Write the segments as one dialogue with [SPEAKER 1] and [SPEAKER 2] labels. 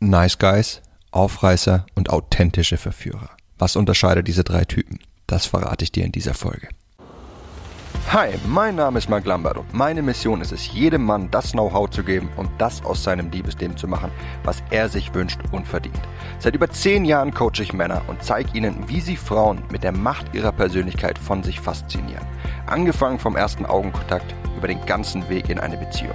[SPEAKER 1] Nice Guys, Aufreißer und authentische Verführer. Was unterscheidet diese drei Typen? Das verrate ich dir in dieser Folge. Hi, mein Name ist Mark Lambert und meine Mission ist es, jedem Mann das Know-how zu geben und das aus seinem Liebesleben zu machen, was er sich wünscht und verdient. Seit über zehn Jahren coache ich Männer und zeige ihnen, wie sie Frauen mit der Macht ihrer Persönlichkeit von sich faszinieren. Angefangen vom ersten Augenkontakt über den ganzen Weg in eine Beziehung.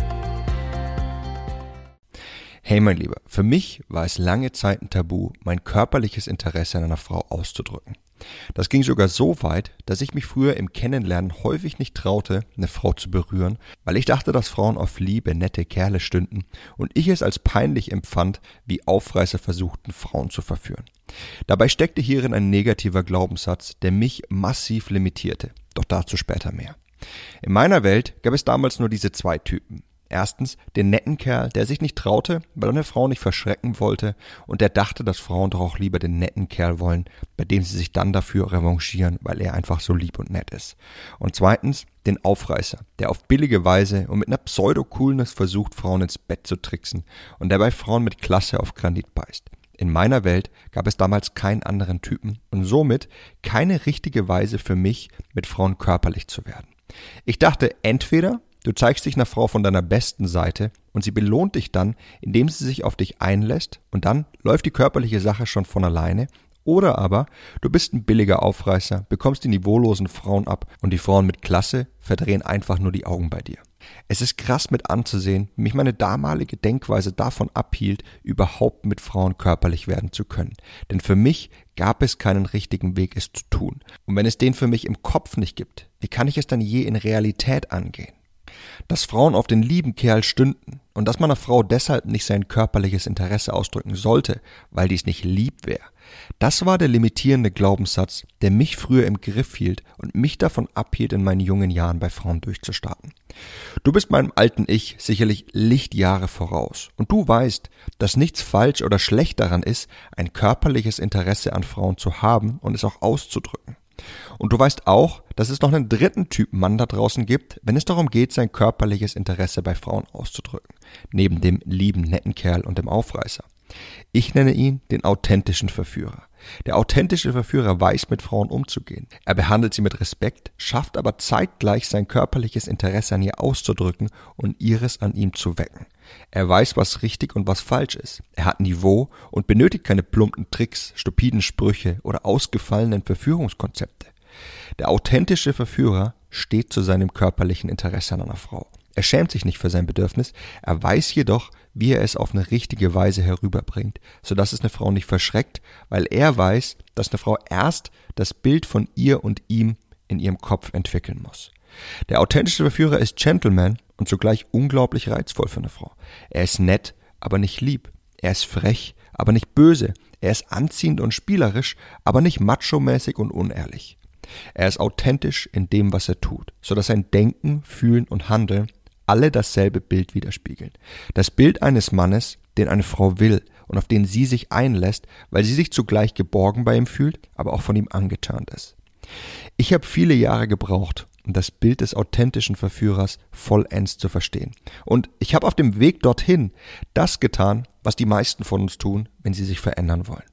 [SPEAKER 1] Hey mein Lieber, für mich war es lange Zeit ein Tabu, mein körperliches Interesse an einer Frau auszudrücken. Das ging sogar so weit, dass ich mich früher im Kennenlernen häufig nicht traute, eine Frau zu berühren, weil ich dachte, dass Frauen auf liebe, nette Kerle stünden und ich es als peinlich empfand, wie Aufreißer versuchten, Frauen zu verführen. Dabei steckte hierin ein negativer Glaubenssatz, der mich massiv limitierte. Doch dazu später mehr. In meiner Welt gab es damals nur diese zwei Typen. Erstens den netten Kerl, der sich nicht traute, weil er eine Frau nicht verschrecken wollte und der dachte, dass Frauen doch auch lieber den netten Kerl wollen, bei dem sie sich dann dafür revanchieren, weil er einfach so lieb und nett ist. Und zweitens den Aufreißer, der auf billige Weise und mit einer Pseudo-Coolness versucht, Frauen ins Bett zu tricksen und der bei Frauen mit Klasse auf Granit beißt. In meiner Welt gab es damals keinen anderen Typen und somit keine richtige Weise für mich, mit Frauen körperlich zu werden. Ich dachte, entweder Du zeigst dich einer Frau von deiner besten Seite und sie belohnt dich dann, indem sie sich auf dich einlässt und dann läuft die körperliche Sache schon von alleine. Oder aber du bist ein billiger Aufreißer, bekommst die niveaulosen Frauen ab und die Frauen mit Klasse verdrehen einfach nur die Augen bei dir. Es ist krass mit anzusehen, wie mich meine damalige Denkweise davon abhielt, überhaupt mit Frauen körperlich werden zu können. Denn für mich gab es keinen richtigen Weg, es zu tun. Und wenn es den für mich im Kopf nicht gibt, wie kann ich es dann je in Realität angehen? Dass Frauen auf den lieben Kerl stünden und dass man einer Frau deshalb nicht sein körperliches Interesse ausdrücken sollte, weil dies nicht lieb wäre. Das war der limitierende Glaubenssatz, der mich früher im Griff hielt und mich davon abhielt, in meinen jungen Jahren bei Frauen durchzustarten. Du bist meinem alten Ich sicherlich Lichtjahre voraus und du weißt, dass nichts falsch oder schlecht daran ist, ein körperliches Interesse an Frauen zu haben und es auch auszudrücken. Und du weißt auch, dass es noch einen dritten Typ Mann da draußen gibt, wenn es darum geht, sein körperliches Interesse bei Frauen auszudrücken. Neben dem lieben, netten Kerl und dem Aufreißer. Ich nenne ihn den authentischen Verführer. Der authentische Verführer weiß, mit Frauen umzugehen. Er behandelt sie mit Respekt, schafft aber zeitgleich sein körperliches Interesse an ihr auszudrücken und ihres an ihm zu wecken. Er weiß, was richtig und was falsch ist. Er hat Niveau und benötigt keine plumpen Tricks, stupiden Sprüche oder ausgefallenen Verführungskonzepte. Der authentische Verführer steht zu seinem körperlichen Interesse an einer Frau. Er schämt sich nicht für sein Bedürfnis, er weiß jedoch, wie er es auf eine richtige Weise herüberbringt, so dass es eine Frau nicht verschreckt, weil er weiß, dass eine Frau erst das Bild von ihr und ihm in ihrem Kopf entwickeln muss. Der authentische Verführer ist Gentleman und zugleich unglaublich reizvoll für eine Frau. Er ist nett, aber nicht lieb. Er ist frech, aber nicht böse. Er ist anziehend und spielerisch, aber nicht macho-mäßig und unehrlich. Er ist authentisch in dem, was er tut, so dass sein Denken, Fühlen und Handeln alle dasselbe Bild widerspiegeln. Das Bild eines Mannes, den eine Frau will und auf den sie sich einlässt, weil sie sich zugleich geborgen bei ihm fühlt, aber auch von ihm angetan ist. Ich habe viele Jahre gebraucht, um das Bild des authentischen Verführers vollends zu verstehen. Und ich habe auf dem Weg dorthin das getan, was die meisten von uns tun, wenn sie sich verändern wollen.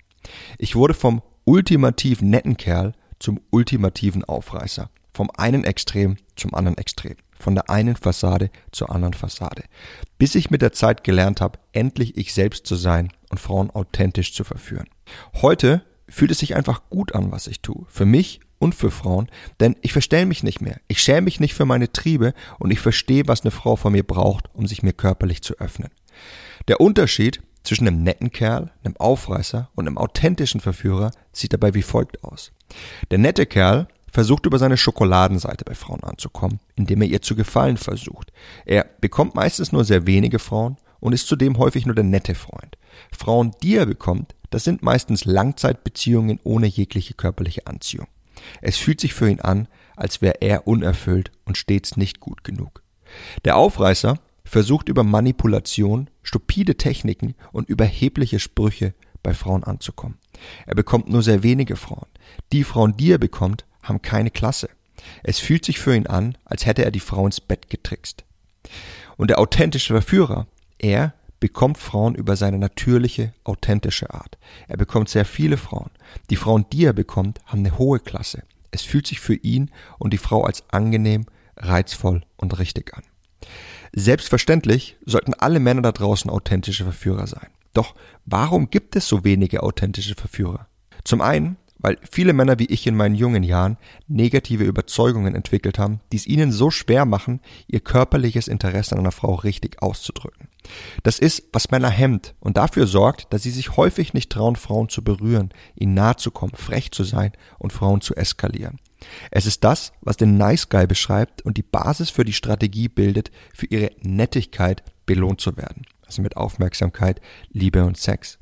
[SPEAKER 1] Ich wurde vom ultimativ netten Kerl zum ultimativen Aufreißer. Vom einen Extrem zum anderen Extrem. Von der einen Fassade zur anderen Fassade. Bis ich mit der Zeit gelernt habe, endlich ich selbst zu sein und Frauen authentisch zu verführen. Heute fühlt es sich einfach gut an, was ich tue. Für mich und für Frauen, denn ich verstell mich nicht mehr. Ich schäme mich nicht für meine Triebe und ich verstehe, was eine Frau von mir braucht, um sich mir körperlich zu öffnen. Der Unterschied zwischen einem netten Kerl, einem Aufreißer und einem authentischen Verführer sieht dabei wie folgt aus. Der nette Kerl versucht über seine Schokoladenseite bei Frauen anzukommen, indem er ihr zu gefallen versucht. Er bekommt meistens nur sehr wenige Frauen und ist zudem häufig nur der nette Freund. Frauen, die er bekommt, das sind meistens Langzeitbeziehungen ohne jegliche körperliche Anziehung. Es fühlt sich für ihn an, als wäre er unerfüllt und stets nicht gut genug. Der Aufreißer versucht über Manipulation, stupide Techniken und überhebliche Sprüche bei Frauen anzukommen. Er bekommt nur sehr wenige Frauen. Die Frauen, die er bekommt, haben keine Klasse. Es fühlt sich für ihn an, als hätte er die Frau ins Bett getrickst. Und der authentische Verführer, er bekommt Frauen über seine natürliche, authentische Art. Er bekommt sehr viele Frauen. Die Frauen, die er bekommt, haben eine hohe Klasse. Es fühlt sich für ihn und die Frau als angenehm, reizvoll und richtig an. Selbstverständlich sollten alle Männer da draußen authentische Verführer sein. Doch warum gibt es so wenige authentische Verführer? Zum einen, weil viele Männer wie ich in meinen jungen Jahren negative Überzeugungen entwickelt haben, die es ihnen so schwer machen, ihr körperliches Interesse an einer Frau richtig auszudrücken. Das ist, was Männer hemmt und dafür sorgt, dass sie sich häufig nicht trauen, Frauen zu berühren, ihnen nahe zu kommen, frech zu sein und Frauen zu eskalieren. Es ist das, was den Nice Guy beschreibt und die Basis für die Strategie bildet, für ihre Nettigkeit belohnt zu werden. Also mit Aufmerksamkeit, Liebe und Sex.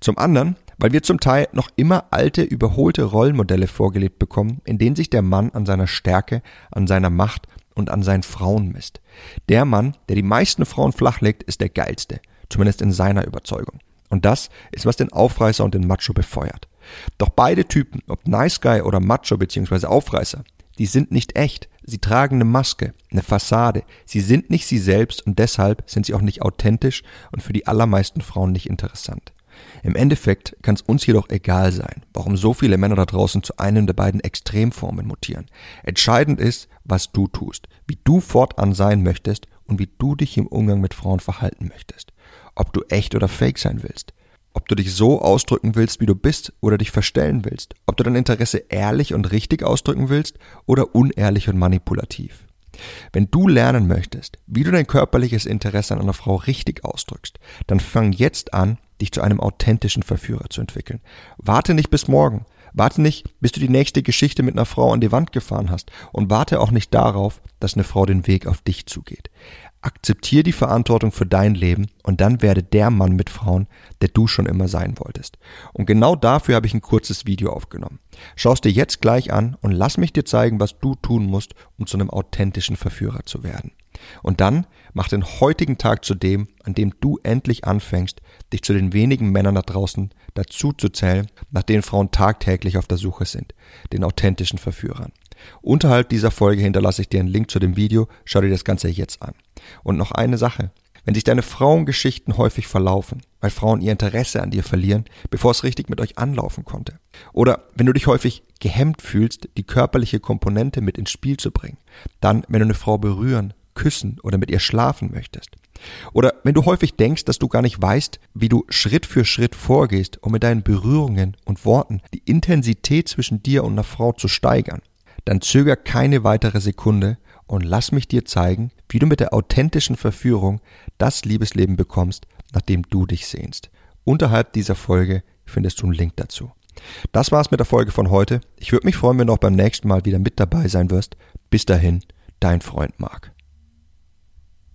[SPEAKER 1] Zum anderen, weil wir zum Teil noch immer alte, überholte Rollenmodelle vorgelebt bekommen, in denen sich der Mann an seiner Stärke, an seiner Macht und an seinen Frauen misst. Der Mann, der die meisten Frauen flachlegt, ist der geilste, zumindest in seiner Überzeugung. Und das ist, was den Aufreißer und den Macho befeuert. Doch beide Typen, ob Nice Guy oder Macho bzw. Aufreißer, die sind nicht echt. Sie tragen eine Maske, eine Fassade. Sie sind nicht sie selbst und deshalb sind sie auch nicht authentisch und für die allermeisten Frauen nicht interessant. Im Endeffekt kann es uns jedoch egal sein, warum so viele Männer da draußen zu einem der beiden Extremformen mutieren. Entscheidend ist, was du tust, wie du fortan sein möchtest und wie du dich im Umgang mit Frauen verhalten möchtest. Ob du echt oder fake sein willst. Ob du dich so ausdrücken willst, wie du bist, oder dich verstellen willst. Ob du dein Interesse ehrlich und richtig ausdrücken willst oder unehrlich und manipulativ. Wenn du lernen möchtest, wie du dein körperliches Interesse an einer Frau richtig ausdrückst, dann fang jetzt an, dich zu einem authentischen Verführer zu entwickeln. Warte nicht bis morgen. Warte nicht, bis du die nächste Geschichte mit einer Frau an die Wand gefahren hast. Und warte auch nicht darauf, dass eine Frau den Weg auf dich zugeht. Akzeptier die Verantwortung für dein Leben und dann werde der Mann mit Frauen, der du schon immer sein wolltest. Und genau dafür habe ich ein kurzes Video aufgenommen. Schau es dir jetzt gleich an und lass mich dir zeigen, was du tun musst, um zu einem authentischen Verführer zu werden. Und dann mach den heutigen Tag zu dem, an dem du endlich anfängst, dich zu den wenigen Männern da draußen dazu zu zählen, nach denen Frauen tagtäglich auf der Suche sind, den authentischen Verführern. Unterhalb dieser Folge hinterlasse ich dir einen Link zu dem Video, schau dir das Ganze jetzt an. Und noch eine Sache. Wenn sich deine Frauengeschichten häufig verlaufen, weil Frauen ihr Interesse an dir verlieren, bevor es richtig mit euch anlaufen konnte. Oder wenn du dich häufig gehemmt fühlst, die körperliche Komponente mit ins Spiel zu bringen. Dann, wenn du eine Frau berühren, küssen oder mit ihr schlafen möchtest. Oder wenn du häufig denkst, dass du gar nicht weißt, wie du Schritt für Schritt vorgehst, um mit deinen Berührungen und Worten die Intensität zwischen dir und einer Frau zu steigern, dann zöger keine weitere Sekunde und lass mich dir zeigen, wie du mit der authentischen Verführung das Liebesleben bekommst, nach dem du dich sehnst. Unterhalb dieser Folge findest du einen Link dazu. Das war's mit der Folge von heute. Ich würde mich freuen, wenn du auch beim nächsten Mal wieder mit dabei sein wirst. Bis dahin, dein Freund Marc.